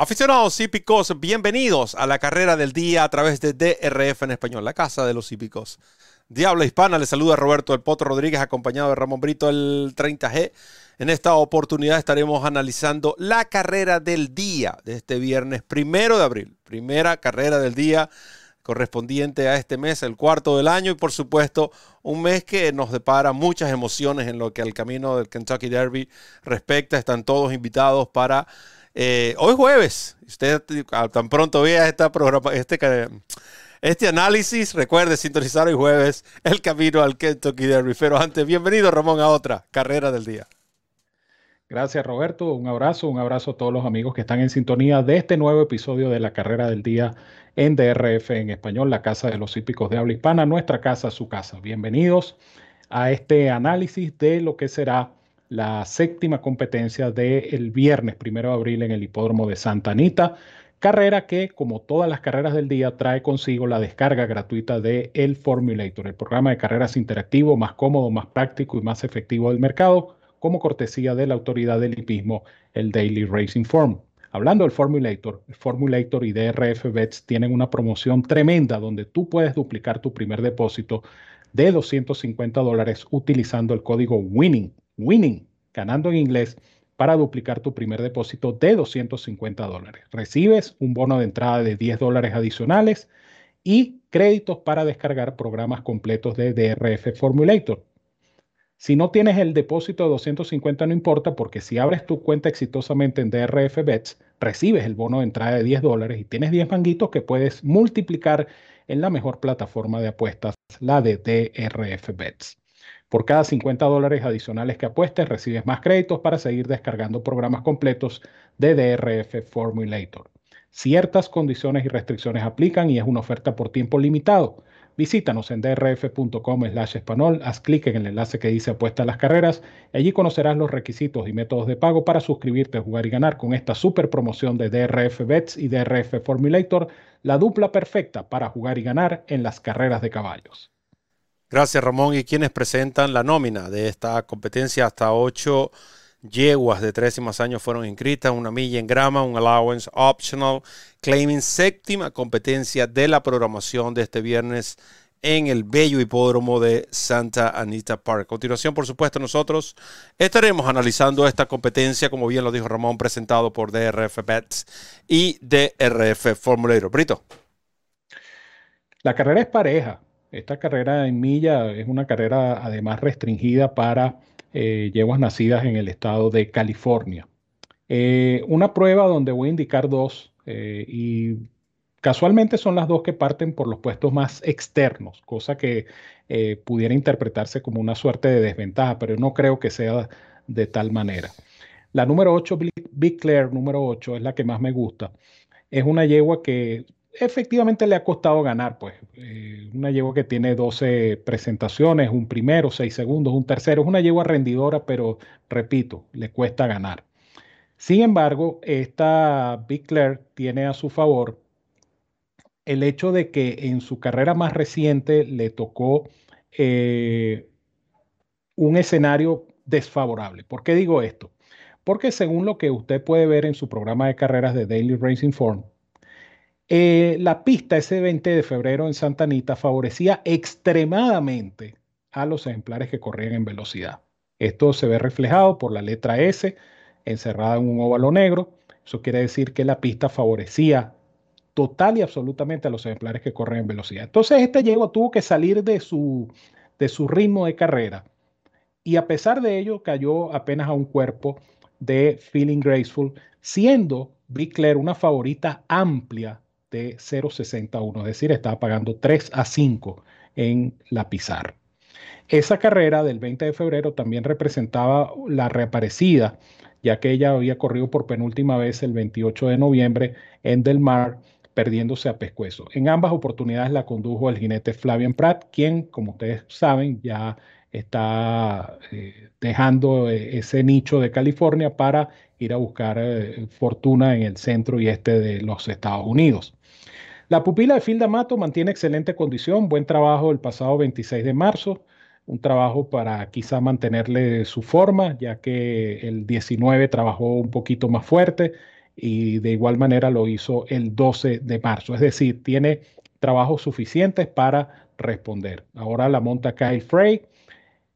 Aficionados hípicos, bienvenidos a la carrera del día a través de DRF en español, la casa de los hípicos. Diablo Hispana, le saluda Roberto El Potro Rodríguez, acompañado de Ramón Brito, el 30G. En esta oportunidad estaremos analizando la carrera del día de este viernes primero de abril. Primera carrera del día correspondiente a este mes, el cuarto del año, y por supuesto un mes que nos depara muchas emociones en lo que al camino del Kentucky Derby respecta. Están todos invitados para eh, hoy jueves, usted tan pronto vea esta programa, este, este análisis, recuerde sintonizar hoy jueves el camino al Kentucky Derby. Pero antes, bienvenido Ramón a otra carrera del día. Gracias Roberto, un abrazo, un abrazo a todos los amigos que están en sintonía de este nuevo episodio de la carrera del día en DRF en español, la casa de los hípicos de habla hispana, nuestra casa, su casa. Bienvenidos a este análisis de lo que será la séptima competencia del viernes primero de abril en el hipódromo de Santa Anita. Carrera que, como todas las carreras del día, trae consigo la descarga gratuita de El Formulator, el programa de carreras interactivo más cómodo, más práctico y más efectivo del mercado, como cortesía de la autoridad del hipismo, el Daily Racing Form. Hablando del Formulator, el Formulator y DRF Bets tienen una promoción tremenda donde tú puedes duplicar tu primer depósito de 250 dólares utilizando el código WINNING winning, ganando en inglés, para duplicar tu primer depósito de 250 dólares. Recibes un bono de entrada de 10 dólares adicionales y créditos para descargar programas completos de DRF Formulator. Si no tienes el depósito de 250 no importa porque si abres tu cuenta exitosamente en DRF Bets, recibes el bono de entrada de 10 dólares y tienes 10 manguitos que puedes multiplicar en la mejor plataforma de apuestas, la de DRF Bets. Por cada 50 dólares adicionales que apuestes, recibes más créditos para seguir descargando programas completos de DRF Formulator. Ciertas condiciones y restricciones aplican y es una oferta por tiempo limitado. Visítanos en drf.com slash español, haz clic en el enlace que dice apuesta a las carreras y allí conocerás los requisitos y métodos de pago para suscribirte jugar y ganar con esta super promoción de DRF Bets y DRF Formulator, la dupla perfecta para jugar y ganar en las carreras de caballos. Gracias, Ramón. ¿Y quienes presentan la nómina de esta competencia? Hasta ocho yeguas de tres y más años fueron inscritas, una milla en grama, un allowance optional, claiming séptima competencia de la programación de este viernes en el bello hipódromo de Santa Anita Park. A continuación, por supuesto, nosotros estaremos analizando esta competencia, como bien lo dijo Ramón, presentado por DRF Bets y DRF Formulator. Brito. La carrera es pareja. Esta carrera en milla es una carrera además restringida para eh, yeguas nacidas en el estado de California. Eh, una prueba donde voy a indicar dos eh, y casualmente son las dos que parten por los puestos más externos, cosa que pudiera interpretarse como una suerte de desventaja, pero no creo que sea de tal manera. La número 8, Big Claire número 8, es la que más me gusta. Es una yegua que efectivamente le ha costado ganar, pues. Eh, una yegua que tiene 12 presentaciones, un primero, 6 segundos, un tercero. Es una yegua rendidora, pero repito, le cuesta ganar. Sin embargo, esta Big tiene a su favor el hecho de que en su carrera más reciente le tocó eh, un escenario desfavorable. ¿Por qué digo esto? Porque según lo que usted puede ver en su programa de carreras de Daily Racing Form, eh, la pista ese 20 de febrero en Santa Anita favorecía extremadamente a los ejemplares que corrían en velocidad. Esto se ve reflejado por la letra S encerrada en un óvalo negro. Eso quiere decir que la pista favorecía total y absolutamente a los ejemplares que corren en velocidad. Entonces este yegua tuvo que salir de su, de su ritmo de carrera y a pesar de ello cayó apenas a un cuerpo de Feeling Graceful, siendo Big Claire una favorita amplia de 0,61, es decir, estaba pagando 3 a 5 en la pizarra. Esa carrera del 20 de febrero también representaba la reaparecida, ya que ella había corrido por penúltima vez el 28 de noviembre en Del Mar, perdiéndose a pescuezo. En ambas oportunidades la condujo el jinete Flavian Pratt, quien, como ustedes saben, ya está eh, dejando eh, ese nicho de California para ir a buscar eh, fortuna en el centro y este de los Estados Unidos. La pupila de Phil D'Amato mantiene excelente condición, buen trabajo el pasado 26 de marzo, un trabajo para quizá mantenerle su forma, ya que el 19 trabajó un poquito más fuerte y de igual manera lo hizo el 12 de marzo. Es decir, tiene trabajos suficientes para responder. Ahora la monta Kyle Frey.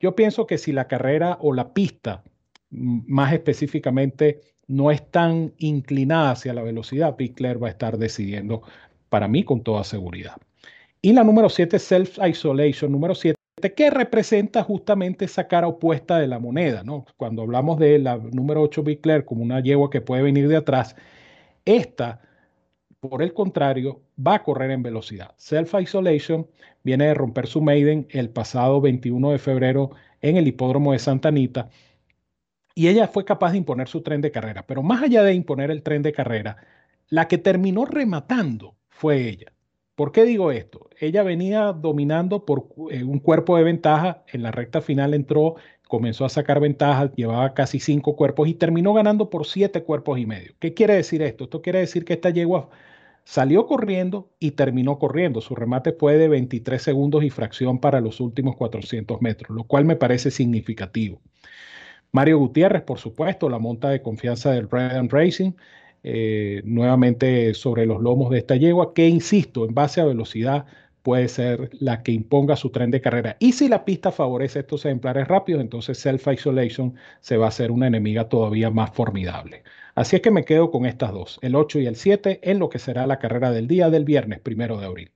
Yo pienso que si la carrera o la pista, más específicamente, no es tan inclinada hacia la velocidad, Pickler va a estar decidiendo para mí con toda seguridad. Y la número 7, Self Isolation, número 7, que representa justamente esa cara opuesta de la moneda, ¿no? Cuando hablamos de la número 8, Bickler, como una yegua que puede venir de atrás, esta, por el contrario, va a correr en velocidad. Self Isolation viene de romper su maiden el pasado 21 de febrero en el hipódromo de Santa Anita y ella fue capaz de imponer su tren de carrera. Pero más allá de imponer el tren de carrera, la que terminó rematando fue ella. ¿Por qué digo esto? Ella venía dominando por eh, un cuerpo de ventaja, en la recta final entró, comenzó a sacar ventajas, llevaba casi cinco cuerpos y terminó ganando por siete cuerpos y medio. ¿Qué quiere decir esto? Esto quiere decir que esta yegua salió corriendo y terminó corriendo. Su remate fue de 23 segundos y fracción para los últimos 400 metros, lo cual me parece significativo. Mario Gutiérrez, por supuesto, la monta de confianza del Red Racing, eh, nuevamente sobre los lomos de esta yegua, que insisto, en base a velocidad puede ser la que imponga su tren de carrera. Y si la pista favorece estos ejemplares rápidos, entonces Self Isolation se va a hacer una enemiga todavía más formidable. Así es que me quedo con estas dos, el 8 y el 7, en lo que será la carrera del día del viernes primero de abril.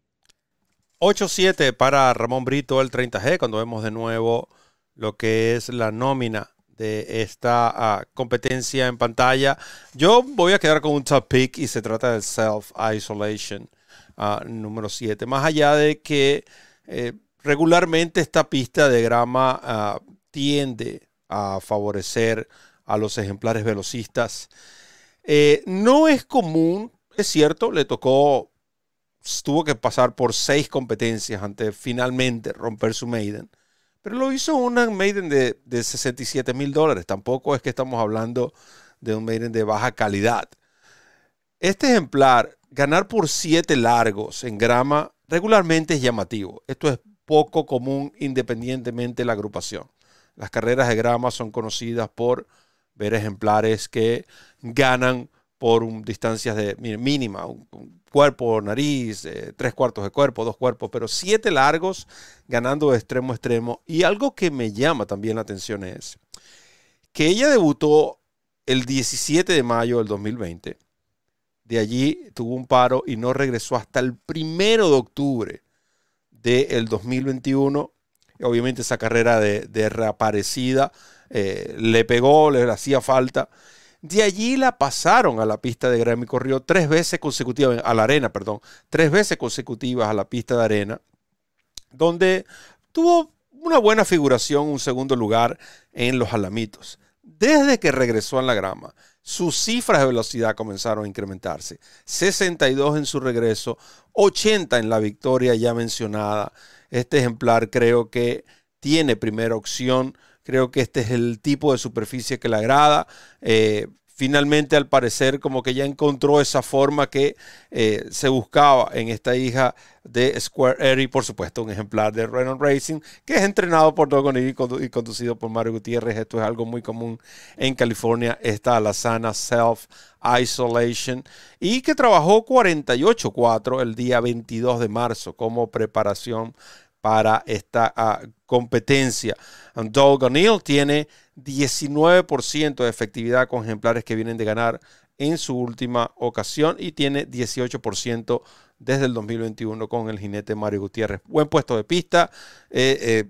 8-7 para Ramón Brito, el 30G, cuando vemos de nuevo lo que es la nómina de esta ah, competencia en pantalla. Yo voy a quedar con un top pick y se trata del Self Isolation ah, número 7. Más allá de que eh, regularmente esta pista de grama ah, tiende a favorecer a los ejemplares velocistas. Eh, no es común, es cierto, le tocó, tuvo que pasar por seis competencias antes finalmente romper su maiden. Pero lo hizo una Maiden de, de 67 mil dólares. Tampoco es que estamos hablando de un Maiden de baja calidad. Este ejemplar, ganar por 7 largos en grama, regularmente es llamativo. Esto es poco común independientemente de la agrupación. Las carreras de grama son conocidas por ver ejemplares que ganan por distancias de mínima, un, cuerpo, nariz, eh, tres cuartos de cuerpo, dos cuerpos, pero siete largos ganando de extremo a extremo. Y algo que me llama también la atención es que ella debutó el 17 de mayo del 2020. De allí tuvo un paro y no regresó hasta el primero de octubre del 2021. obviamente esa carrera de, reaparecida eh, le pegó, le hacía falta. De allí la pasaron a la pista de grama y corrió tres veces consecutivas, a la arena, perdón, tres veces consecutivas a la pista de arena, donde tuvo una buena figuración, un segundo lugar en los alamitos. Desde que regresó a la grama, sus cifras de velocidad comenzaron a incrementarse. 62 en su regreso, 80 en la victoria ya mencionada. Este ejemplar creo que tiene primera opción Creo que este es el tipo de superficie que le agrada. Eh, finalmente, al parecer, como que ya encontró esa forma que eh, se buscaba en esta hija de Square Air y, por supuesto, un ejemplar de Renault Racing, que es entrenado por Dogon y conducido por Mario Gutiérrez. Esto es algo muy común en California, esta Alazana Self Isolation, y que trabajó 48-4 el día 22 de marzo como preparación para esta ah, competencia. Doug O'Neill tiene 19% de efectividad con ejemplares que vienen de ganar en su última ocasión y tiene 18% desde el 2021 con el jinete Mario Gutiérrez. Buen puesto de pista. Eh, eh,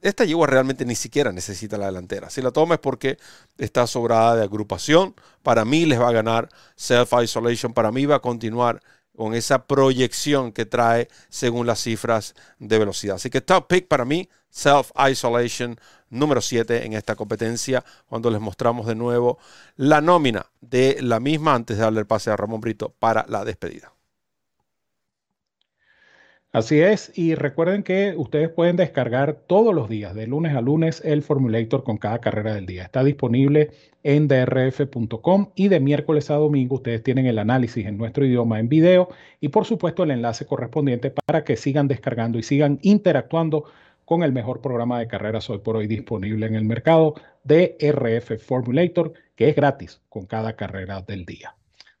esta yegua realmente ni siquiera necesita la delantera. Si la toma es porque está sobrada de agrupación. Para mí les va a ganar Self Isolation. Para mí va a continuar con esa proyección que trae según las cifras de velocidad. Así que top pick para mí, Self Isolation número 7 en esta competencia, cuando les mostramos de nuevo la nómina de la misma antes de darle el pase a Ramón Brito para la despedida. Así es, y recuerden que ustedes pueden descargar todos los días, de lunes a lunes, el Formulator con cada carrera del día. Está disponible en drf.com y de miércoles a domingo ustedes tienen el análisis en nuestro idioma en video y por supuesto el enlace correspondiente para que sigan descargando y sigan interactuando con el mejor programa de carreras hoy por hoy disponible en el mercado, DRF Formulator, que es gratis con cada carrera del día.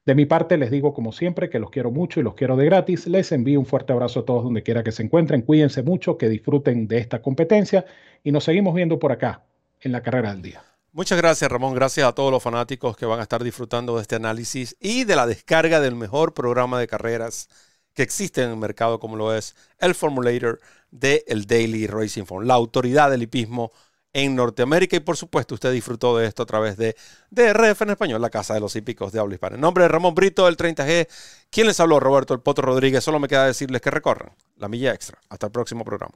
De mi parte, les digo como siempre que los quiero mucho y los quiero de gratis. Les envío un fuerte abrazo a todos donde quiera que se encuentren. Cuídense mucho, que disfruten de esta competencia y nos seguimos viendo por acá en la carrera del día. Muchas gracias, Ramón. Gracias a todos los fanáticos que van a estar disfrutando de este análisis y de la descarga del mejor programa de carreras que existe en el mercado, como lo es el Formulator de el Daily Racing Form, la autoridad del hipismo en Norteamérica. Y por supuesto, usted disfrutó de esto a través de DRF en español, la casa de los hípicos de habla hispana. En nombre de Ramón Brito del 30G, quien les habló, Roberto El Potro Rodríguez. Solo me queda decirles que recorran la milla extra. Hasta el próximo programa.